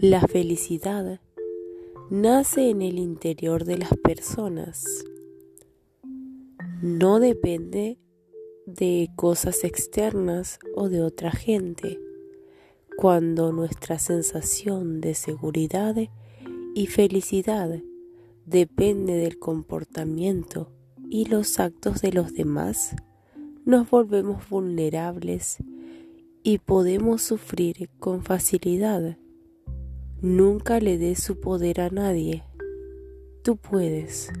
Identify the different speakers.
Speaker 1: La felicidad nace en el interior de las personas. No depende de cosas externas o de otra gente. Cuando nuestra sensación de seguridad y felicidad depende del comportamiento y los actos de los demás, nos volvemos vulnerables y podemos sufrir con facilidad. Nunca le des su poder a nadie. Tú puedes.